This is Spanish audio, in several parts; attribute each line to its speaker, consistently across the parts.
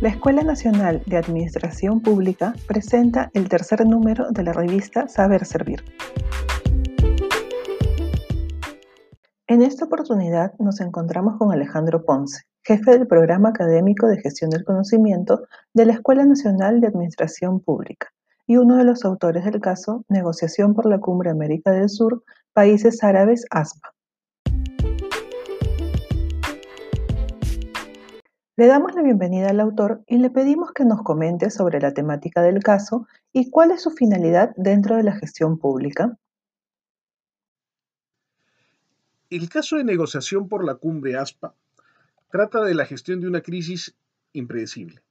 Speaker 1: La Escuela Nacional de Administración Pública presenta el tercer número de la revista Saber Servir. En esta oportunidad nos encontramos con Alejandro Ponce, jefe del Programa Académico de Gestión del Conocimiento de la Escuela Nacional de Administración Pública y uno de los autores del caso Negociación por la Cumbre América del Sur, Países Árabes, ASPA. Le damos la bienvenida al autor y le pedimos que nos comente sobre la temática del caso y cuál es su finalidad dentro de la gestión pública.
Speaker 2: El caso de negociación por la cumbre ASPA trata de la gestión de una crisis impredecible.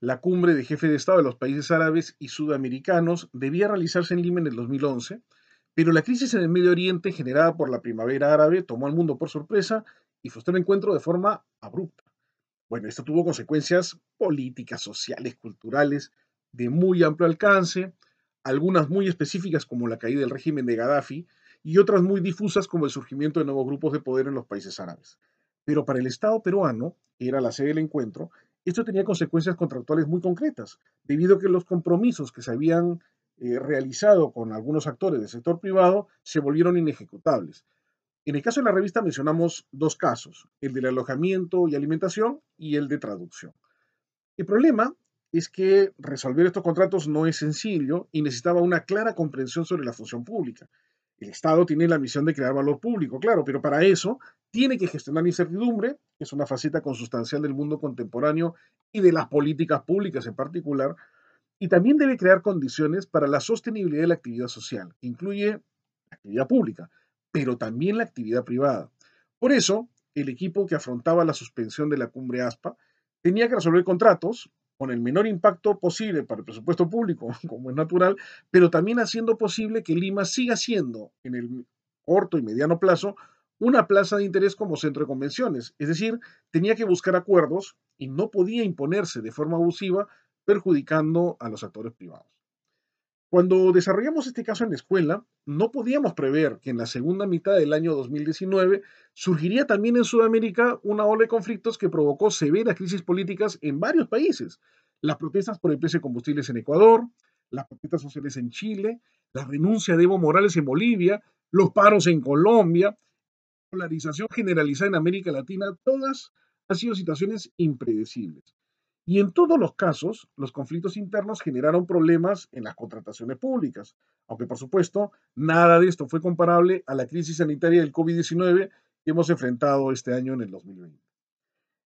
Speaker 2: La cumbre de jefe de Estado de los países árabes y sudamericanos debía realizarse en Lima en el 2011, pero la crisis en el Medio Oriente generada por la primavera árabe tomó al mundo por sorpresa y frustró el encuentro de forma abrupta. Bueno, esto tuvo consecuencias políticas, sociales, culturales de muy amplio alcance, algunas muy específicas como la caída del régimen de Gaddafi y otras muy difusas como el surgimiento de nuevos grupos de poder en los países árabes. Pero para el Estado peruano, que era la sede del encuentro, esto tenía consecuencias contractuales muy concretas, debido a que los compromisos que se habían eh, realizado con algunos actores del sector privado se volvieron inejecutables. En el caso de la revista mencionamos dos casos, el del alojamiento y alimentación y el de traducción. El problema es que resolver estos contratos no es sencillo y necesitaba una clara comprensión sobre la función pública. El Estado tiene la misión de crear valor público, claro, pero para eso tiene que gestionar incertidumbre, que es una faceta consustancial del mundo contemporáneo y de las políticas públicas en particular, y también debe crear condiciones para la sostenibilidad de la actividad social, que incluye la actividad pública, pero también la actividad privada. Por eso, el equipo que afrontaba la suspensión de la cumbre ASPA tenía que resolver contratos con el menor impacto posible para el presupuesto público, como es natural, pero también haciendo posible que Lima siga siendo, en el corto y mediano plazo, una plaza de interés como centro de convenciones. Es decir, tenía que buscar acuerdos y no podía imponerse de forma abusiva, perjudicando a los actores privados. Cuando desarrollamos este caso en la escuela, no podíamos prever que en la segunda mitad del año 2019 surgiría también en Sudamérica una ola de conflictos que provocó severas crisis políticas en varios países. Las protestas por el precio de combustibles en Ecuador, las protestas sociales en Chile, la renuncia de Evo Morales en Bolivia, los paros en Colombia, la polarización generalizada en América Latina, todas han sido situaciones impredecibles. Y en todos los casos, los conflictos internos generaron problemas en las contrataciones públicas, aunque por supuesto nada de esto fue comparable a la crisis sanitaria del COVID-19 que hemos enfrentado este año en el 2020.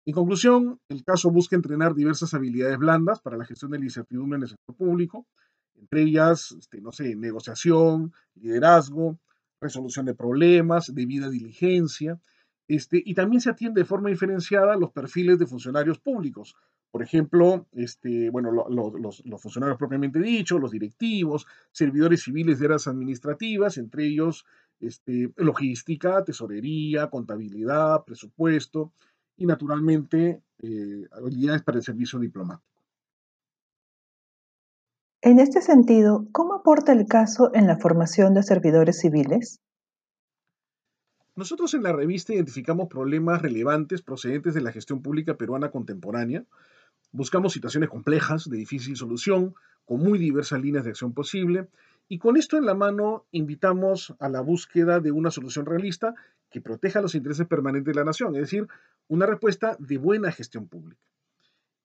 Speaker 2: En conclusión, el caso busca entrenar diversas habilidades blandas para la gestión de la incertidumbre en el sector público, entre ellas, este, no sé, negociación, liderazgo, resolución de problemas, debida diligencia, este, y también se atiende de forma diferenciada los perfiles de funcionarios públicos, por ejemplo, este, bueno, los, funcionarios propiamente dichos, los directivos, servidores civiles de áreas administrativas, entre ellos este, logística, tesorería, contabilidad, presupuesto y naturalmente eh, habilidades para el servicio diplomático.
Speaker 1: En este sentido, ¿cómo aporta el caso en la formación de servidores civiles?
Speaker 2: Nosotros en la revista identificamos problemas relevantes procedentes de la gestión pública peruana contemporánea, Buscamos situaciones complejas, de difícil solución, con muy diversas líneas de acción posible, y con esto en la mano invitamos a la búsqueda de una solución realista que proteja los intereses permanentes de la nación, es decir, una respuesta de buena gestión pública.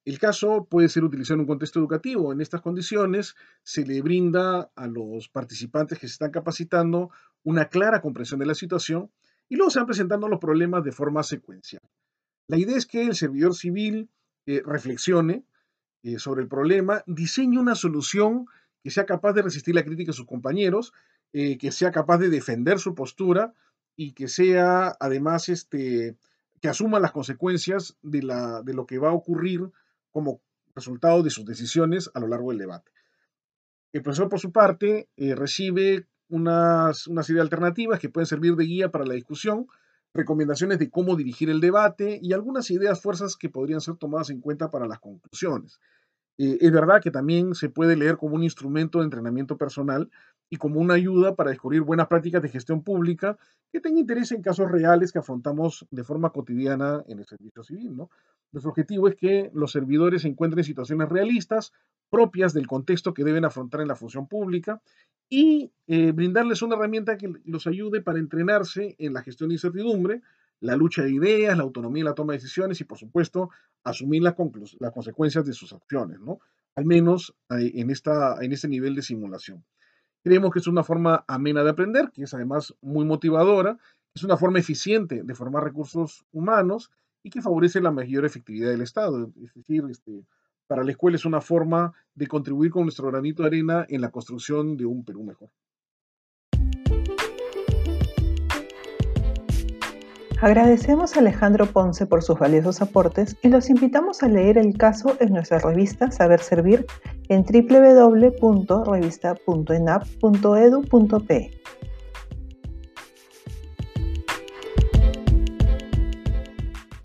Speaker 2: El caso puede ser utilizado en un contexto educativo. En estas condiciones se le brinda a los participantes que se están capacitando una clara comprensión de la situación y luego se van presentando los problemas de forma secuencial. La idea es que el servidor civil reflexione eh, sobre el problema, diseñe una solución que sea capaz de resistir la crítica de sus compañeros, eh, que sea capaz de defender su postura y que sea además este, que asuma las consecuencias de, la, de lo que va a ocurrir como resultado de sus decisiones a lo largo del debate. El profesor, por su parte, eh, recibe unas, una serie de alternativas que pueden servir de guía para la discusión, recomendaciones de cómo dirigir el debate y algunas ideas, fuerzas que podrían ser tomadas en cuenta para las conclusiones. Eh, es verdad que también se puede leer como un instrumento de entrenamiento personal y como una ayuda para descubrir buenas prácticas de gestión pública que tengan interés en casos reales que afrontamos de forma cotidiana en el servicio civil. ¿no? Nuestro objetivo es que los servidores encuentren situaciones realistas, propias del contexto que deben afrontar en la función pública y eh, brindarles una herramienta que los ayude para entrenarse en la gestión de incertidumbre, la lucha de ideas, la autonomía en la toma de decisiones y, por supuesto, asumir las consecuencias de sus acciones. Al menos eh, en este nivel de simulación. Creemos que es una forma amena de aprender, que es además muy motivadora, es una forma eficiente de formar recursos humanos y que favorece la mayor efectividad del Estado. Es decir, este, para la escuela es una forma de contribuir con nuestro granito de arena en la construcción de un Perú mejor.
Speaker 1: Agradecemos a Alejandro Ponce por sus valiosos aportes y los invitamos a leer el caso en nuestra revista Saber Servir en www.revista.enap.edu.pe.